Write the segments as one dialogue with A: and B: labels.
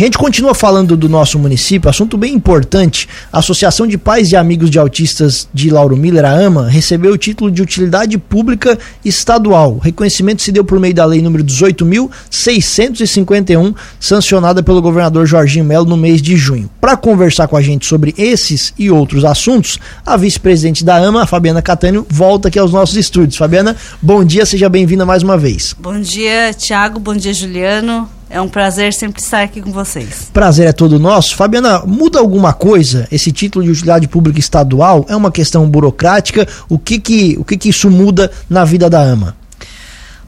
A: A gente continua falando do nosso município, assunto bem importante. A Associação de Pais e Amigos de Autistas de Lauro Miller, a AMA, recebeu o título de utilidade pública estadual. O reconhecimento se deu por meio da lei número 18.651, sancionada pelo governador Jorginho Melo no mês de junho. Para conversar com a gente sobre esses e outros assuntos, a vice-presidente da AMA, Fabiana Catânio, volta aqui aos nossos estúdios. Fabiana, bom dia, seja bem-vinda mais uma vez.
B: Bom dia, Tiago, bom dia, Juliano. É um prazer sempre estar aqui com vocês.
A: Prazer é todo nosso. Fabiana, muda alguma coisa esse título de utilidade pública estadual? É uma questão burocrática? O que que, o que, que isso muda na vida da AMA?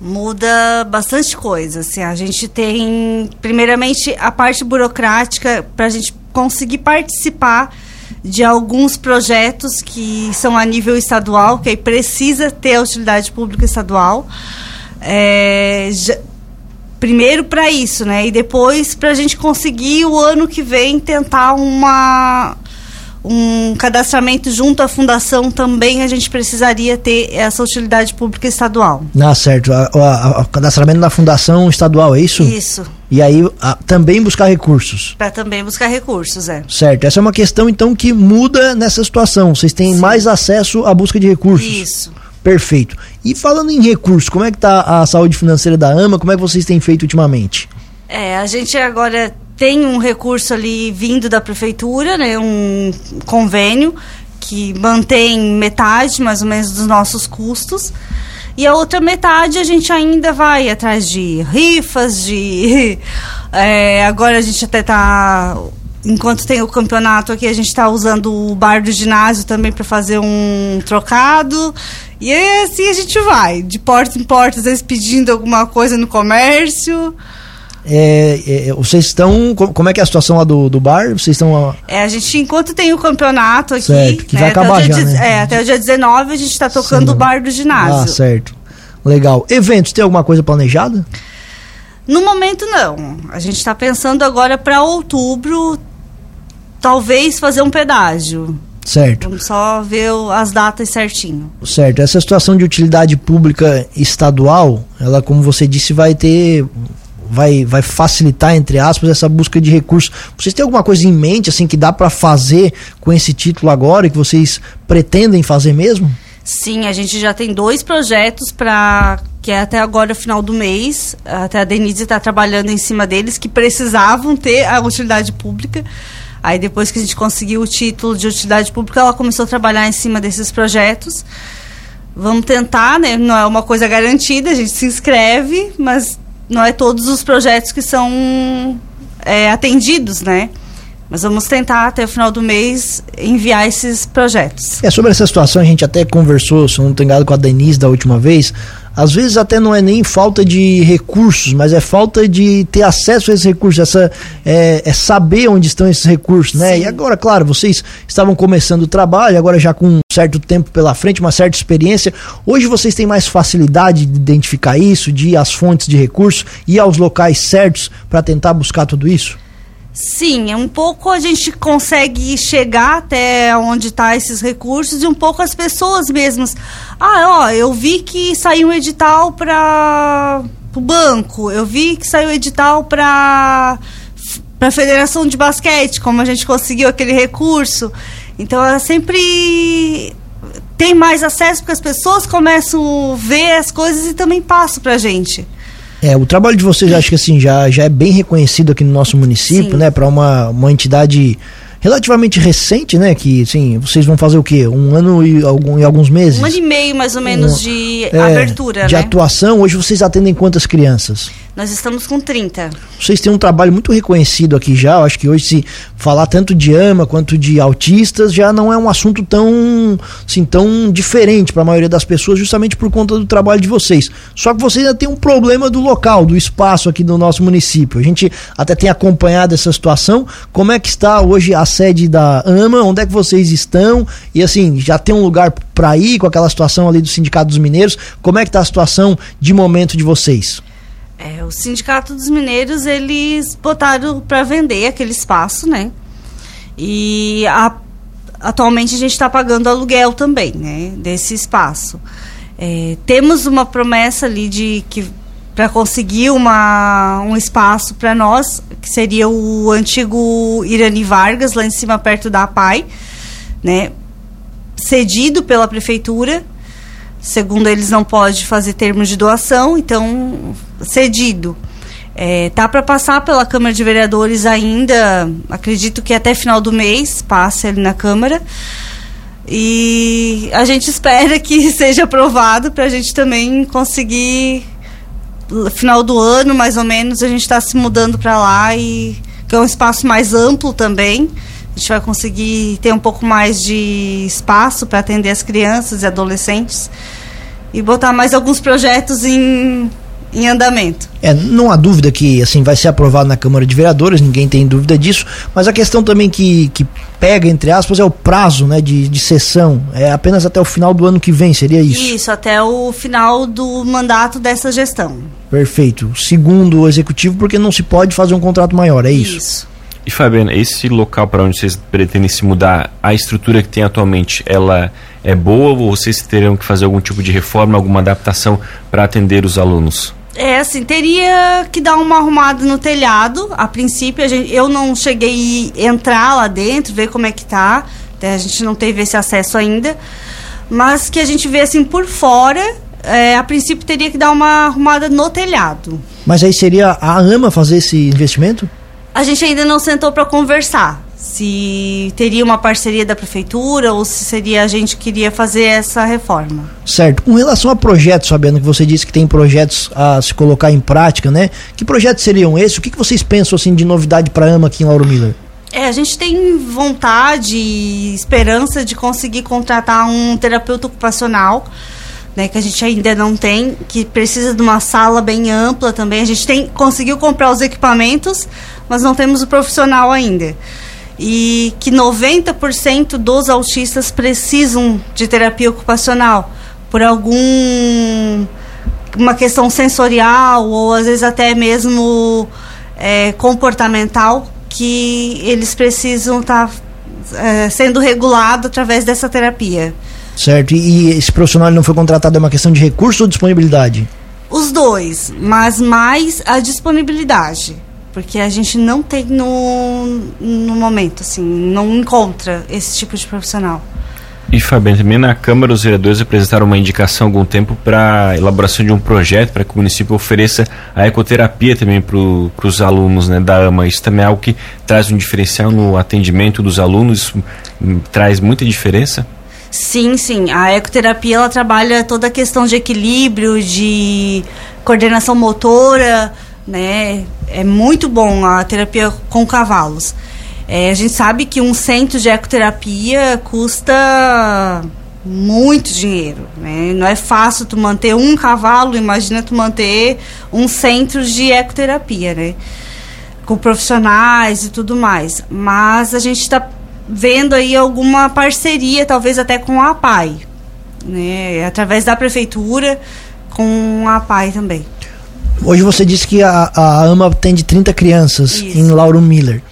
B: Muda bastante coisa. Assim, a gente tem, primeiramente, a parte burocrática para a gente conseguir participar de alguns projetos que são a nível estadual, que aí precisa ter a utilidade pública estadual. É, já, primeiro para isso, né? E depois para a gente conseguir o ano que vem tentar uma um cadastramento junto à fundação também a gente precisaria ter essa utilidade pública estadual.
A: Ah, certo. O cadastramento na fundação estadual, é isso?
B: Isso.
A: E aí a, também buscar recursos.
B: Para também buscar recursos, é.
A: Certo. Essa é uma questão então que muda nessa situação. Vocês têm Sim. mais acesso à busca de recursos.
B: Isso.
A: Perfeito. E falando em recursos, como é que está a saúde financeira da AMA? Como é que vocês têm feito ultimamente?
B: É, a gente agora tem um recurso ali vindo da prefeitura, né, um convênio que mantém metade mais ou menos dos nossos custos. E a outra metade a gente ainda vai atrás de rifas, de. É, agora a gente até está enquanto tem o campeonato aqui, a gente está usando o bar do ginásio também para fazer um trocado. E assim a gente vai, de porta em porta, às vezes pedindo alguma coisa no comércio.
A: É, é, vocês estão. Como é que é a situação lá do, do bar? Vocês estão.
B: É, a gente, enquanto tem o campeonato aqui.
A: Certo, que né, vai acabar já. Né?
B: É, até o dia 19 a gente está tocando o bar do ginásio.
A: Ah, certo. Legal. Eventos, tem alguma coisa planejada?
B: No momento, não. A gente está pensando agora para outubro talvez fazer um pedágio.
A: Certo.
B: Vamos só ver as datas certinho.
A: Certo. Essa situação de utilidade pública estadual, ela, como você disse, vai ter. Vai, vai facilitar, entre aspas, essa busca de recursos. Vocês têm alguma coisa em mente, assim, que dá para fazer com esse título agora, que vocês pretendem fazer mesmo?
B: Sim, a gente já tem dois projetos para que é até agora final do mês. Até a Denise está trabalhando em cima deles que precisavam ter a utilidade pública. Aí depois que a gente conseguiu o título de utilidade pública, ela começou a trabalhar em cima desses projetos. Vamos tentar, né? Não é uma coisa garantida, a gente se inscreve, mas não é todos os projetos que são é, atendidos, né? Mas vamos tentar até o final do mês enviar esses projetos.
A: É sobre essa situação a gente até conversou, se não estou enganado com a Denise da última vez às vezes até não é nem falta de recursos, mas é falta de ter acesso a esses recursos, essa, é, é saber onde estão esses recursos, né? Sim. E agora, claro, vocês estavam começando o trabalho, agora já com um certo tempo pela frente, uma certa experiência. Hoje vocês têm mais facilidade de identificar isso, de ir às fontes de recursos, ir aos locais certos para tentar buscar tudo isso?
B: Sim, é um pouco a gente consegue chegar até onde estão tá esses recursos e um pouco as pessoas mesmas. Ah, ó, eu vi que saiu um edital para o banco, eu vi que saiu um edital para a Federação de Basquete, como a gente conseguiu aquele recurso. Então, é sempre tem mais acesso porque as pessoas começam a ver as coisas e também passam para a gente.
A: É, o trabalho de vocês acho que assim já, já é bem reconhecido aqui no nosso município, Sim. né, para uma, uma entidade relativamente recente, né? Que, assim, vocês vão fazer o quê? Um ano e, algum, e alguns meses?
B: Um ano e meio, mais ou menos, um, de é, abertura,
A: De
B: né?
A: atuação. Hoje vocês atendem quantas crianças?
B: Nós estamos com 30.
A: Vocês têm um trabalho muito reconhecido aqui já. Eu acho que hoje, se falar tanto de AMA quanto de autistas, já não é um assunto tão, assim, tão diferente para a maioria das pessoas, justamente por conta do trabalho de vocês. Só que vocês ainda têm um problema do local, do espaço aqui do nosso município. A gente até tem acompanhado essa situação. Como é que está hoje a sede da AMA? Onde é que vocês estão? E assim, já tem um lugar para ir com aquela situação ali do Sindicato dos Mineiros? Como é que está a situação de momento de vocês?
B: É, o Sindicato dos Mineiros, eles botaram para vender aquele espaço, né? E a, atualmente a gente está pagando aluguel também, né? Desse espaço. É, temos uma promessa ali de que para conseguir uma, um espaço para nós, que seria o antigo Irani Vargas, lá em cima, perto da APAI, né? cedido pela prefeitura. Segundo eles, não pode fazer termos de doação, então, cedido. É, tá para passar pela Câmara de Vereadores ainda, acredito que até final do mês passe ali na Câmara. E a gente espera que seja aprovado para a gente também conseguir final do ano, mais ou menos, a gente está se mudando para lá e que é um espaço mais amplo também. A gente vai conseguir ter um pouco mais de espaço para atender as crianças e adolescentes e botar mais alguns projetos em, em andamento.
A: É, não há dúvida que assim vai ser aprovado na Câmara de Vereadores, ninguém tem dúvida disso, mas a questão também que, que pega, entre aspas, é o prazo né, de, de sessão. É apenas até o final do ano que vem, seria isso?
B: Isso, até o final do mandato dessa gestão.
A: Perfeito. Segundo o executivo, porque não se pode fazer um contrato maior, é isso?
B: Isso.
C: E Fabiana, esse local para onde vocês pretendem se mudar, a estrutura que tem atualmente, ela é boa ou vocês terão que fazer algum tipo de reforma, alguma adaptação para atender os alunos?
B: É, assim, teria que dar uma arrumada no telhado. A princípio, a gente, eu não cheguei a entrar lá dentro, ver como é que tá. A gente não teve esse acesso ainda. Mas que a gente vê assim por fora, é, a princípio teria que dar uma arrumada no telhado.
A: Mas aí seria a AMA fazer esse investimento?
B: A gente ainda não sentou para conversar se teria uma parceria da prefeitura ou se seria a gente que queria fazer essa reforma.
A: Certo. Com relação a projetos, sabendo que você disse que tem projetos a se colocar em prática, né? Que projetos seriam esses? O que, que vocês pensam assim de novidade para a AMA aqui em Lauro Miller?
B: É, a gente tem vontade e esperança de conseguir contratar um terapeuta ocupacional. Né, que a gente ainda não tem, que precisa de uma sala bem ampla também. A gente tem conseguiu comprar os equipamentos, mas não temos o profissional ainda e que 90% dos autistas precisam de terapia ocupacional por algum uma questão sensorial ou às vezes até mesmo é, comportamental que eles precisam estar tá, é, sendo regulado através dessa terapia.
A: Certo. E esse profissional não foi contratado é uma questão de recurso ou disponibilidade?
B: Os dois, mas mais a disponibilidade porque a gente não tem no, no momento, assim, não encontra esse tipo de profissional.
C: E Fabiano, também na Câmara os vereadores apresentaram uma indicação há algum tempo para elaboração de um projeto para que o município ofereça a ecoterapia também para os alunos né, da AMA. Isso também é algo que traz um diferencial no atendimento dos alunos, hum, traz muita diferença?
B: Sim, sim. A ecoterapia ela trabalha toda a questão de equilíbrio, de coordenação motora, né? É muito bom a terapia com cavalos. É, a gente sabe que um centro de ecoterapia custa muito dinheiro, né? Não é fácil tu manter um cavalo, imagina tu manter um centro de ecoterapia, né? Com profissionais e tudo mais. Mas a gente está vendo aí alguma parceria, talvez até com a APAI, né? Através da prefeitura, com a APAI também.
A: Hoje você disse que a, a AMA atende 30 crianças Isso. em Lauro Miller.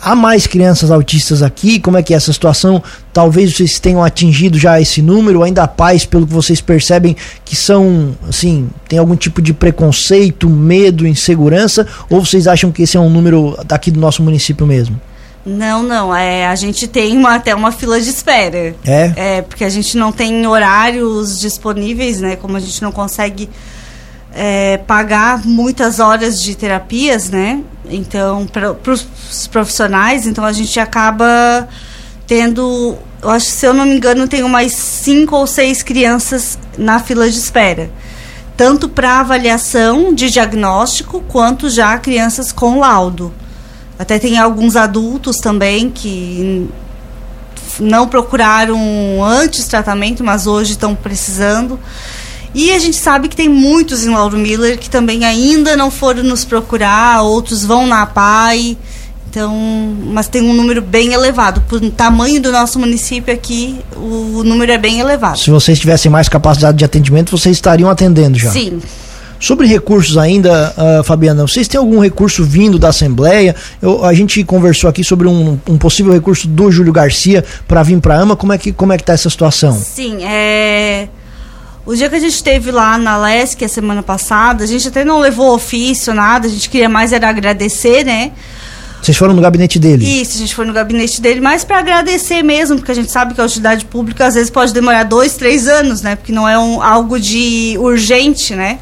A: Há mais crianças autistas aqui? Como é que é essa situação? Talvez vocês tenham atingido já esse número, ainda há pais, pelo que vocês percebem, que são, assim, tem algum tipo de preconceito, medo, insegurança? Ou vocês acham que esse é um número daqui do nosso município mesmo?
B: Não, não. É, a gente tem uma, até uma fila de espera.
A: É?
B: É, porque a gente não tem horários disponíveis, né? Como a gente não consegue é, pagar muitas horas de terapias, né? Então, para os profissionais, então a gente acaba tendo, eu acho, se eu não me engano, tem umas cinco ou seis crianças na fila de espera. Tanto para avaliação de diagnóstico, quanto já crianças com laudo. Até tem alguns adultos também que não procuraram antes tratamento, mas hoje estão precisando. E a gente sabe que tem muitos em Lauro Miller que também ainda não foram nos procurar, outros vão na PAI. Então, mas tem um número bem elevado. Por tamanho do nosso município aqui, o número é bem elevado.
A: Se vocês tivessem mais capacidade de atendimento, vocês estariam atendendo já.
B: Sim.
A: Sobre recursos ainda, uh, Fabiana, vocês têm algum recurso vindo da Assembleia? Eu, a gente conversou aqui sobre um, um possível recurso do Júlio Garcia para vir para a AMA. Como é que como é que está essa situação?
B: Sim, é O dia que a gente esteve lá na LESC, a semana passada, a gente até não levou ofício, nada, a gente queria mais era agradecer, né?
A: Vocês foram no gabinete dele?
B: Isso, a gente foi no gabinete dele, mas para agradecer mesmo, porque a gente sabe que a utilidade pública às vezes pode demorar dois, três anos, né? Porque não é um, algo de urgente, né?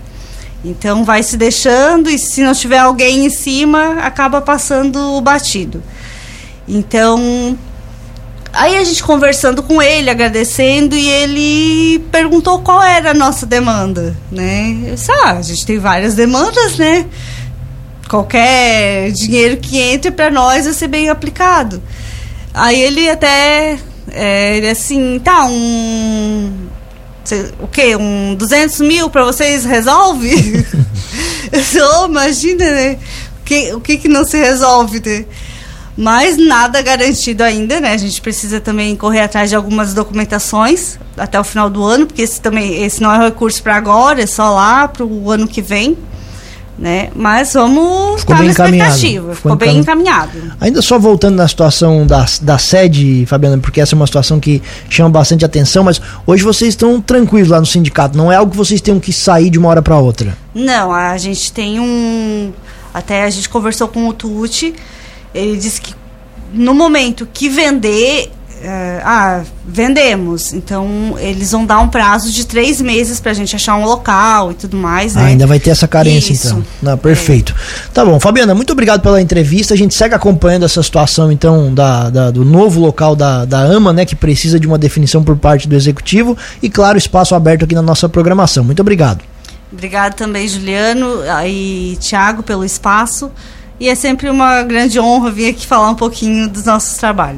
B: Então vai se deixando e se não tiver alguém em cima, acaba passando o batido. Então, aí a gente conversando com ele, agradecendo, e ele perguntou qual era a nossa demanda, né? Eu disse, ah, a gente tem várias demandas, né? qualquer dinheiro que entre para nós vai ser bem aplicado. Aí ele até, é, ele assim, tá, um, o quê? Um 200 mil para vocês resolve? Eu imagina, né? O que, o que que não se resolve, né? Mas nada garantido ainda, né? A gente precisa também correr atrás de algumas documentações até o final do ano, porque esse também esse não é recurso para agora, é só lá para o ano que vem né? Mas vamos
A: Ficou bem encaminhado. Ficou,
B: Ficou bem encaminhado.
A: Ainda só voltando na situação da, da sede, Fabiana, porque essa é uma situação que chama bastante atenção, mas hoje vocês estão tranquilos lá no sindicato, não é algo que vocês tenham que sair de uma hora para outra?
B: Não, a gente tem um. Até a gente conversou com o Tuti, ele disse que no momento que vender Uh, ah, vendemos. Então, eles vão dar um prazo de três meses para a gente achar um local e tudo mais, né?
A: Ah, ainda vai ter essa carência, Isso. então. Não, perfeito. É. Tá bom. Fabiana, muito obrigado pela entrevista. A gente segue acompanhando essa situação, então, da, da, do novo local da, da AMA, né? Que precisa de uma definição por parte do Executivo. E, claro, espaço aberto aqui na nossa programação. Muito obrigado.
B: Obrigado também, Juliano e Tiago, pelo espaço. E é sempre uma grande honra vir aqui falar um pouquinho dos nossos trabalhos.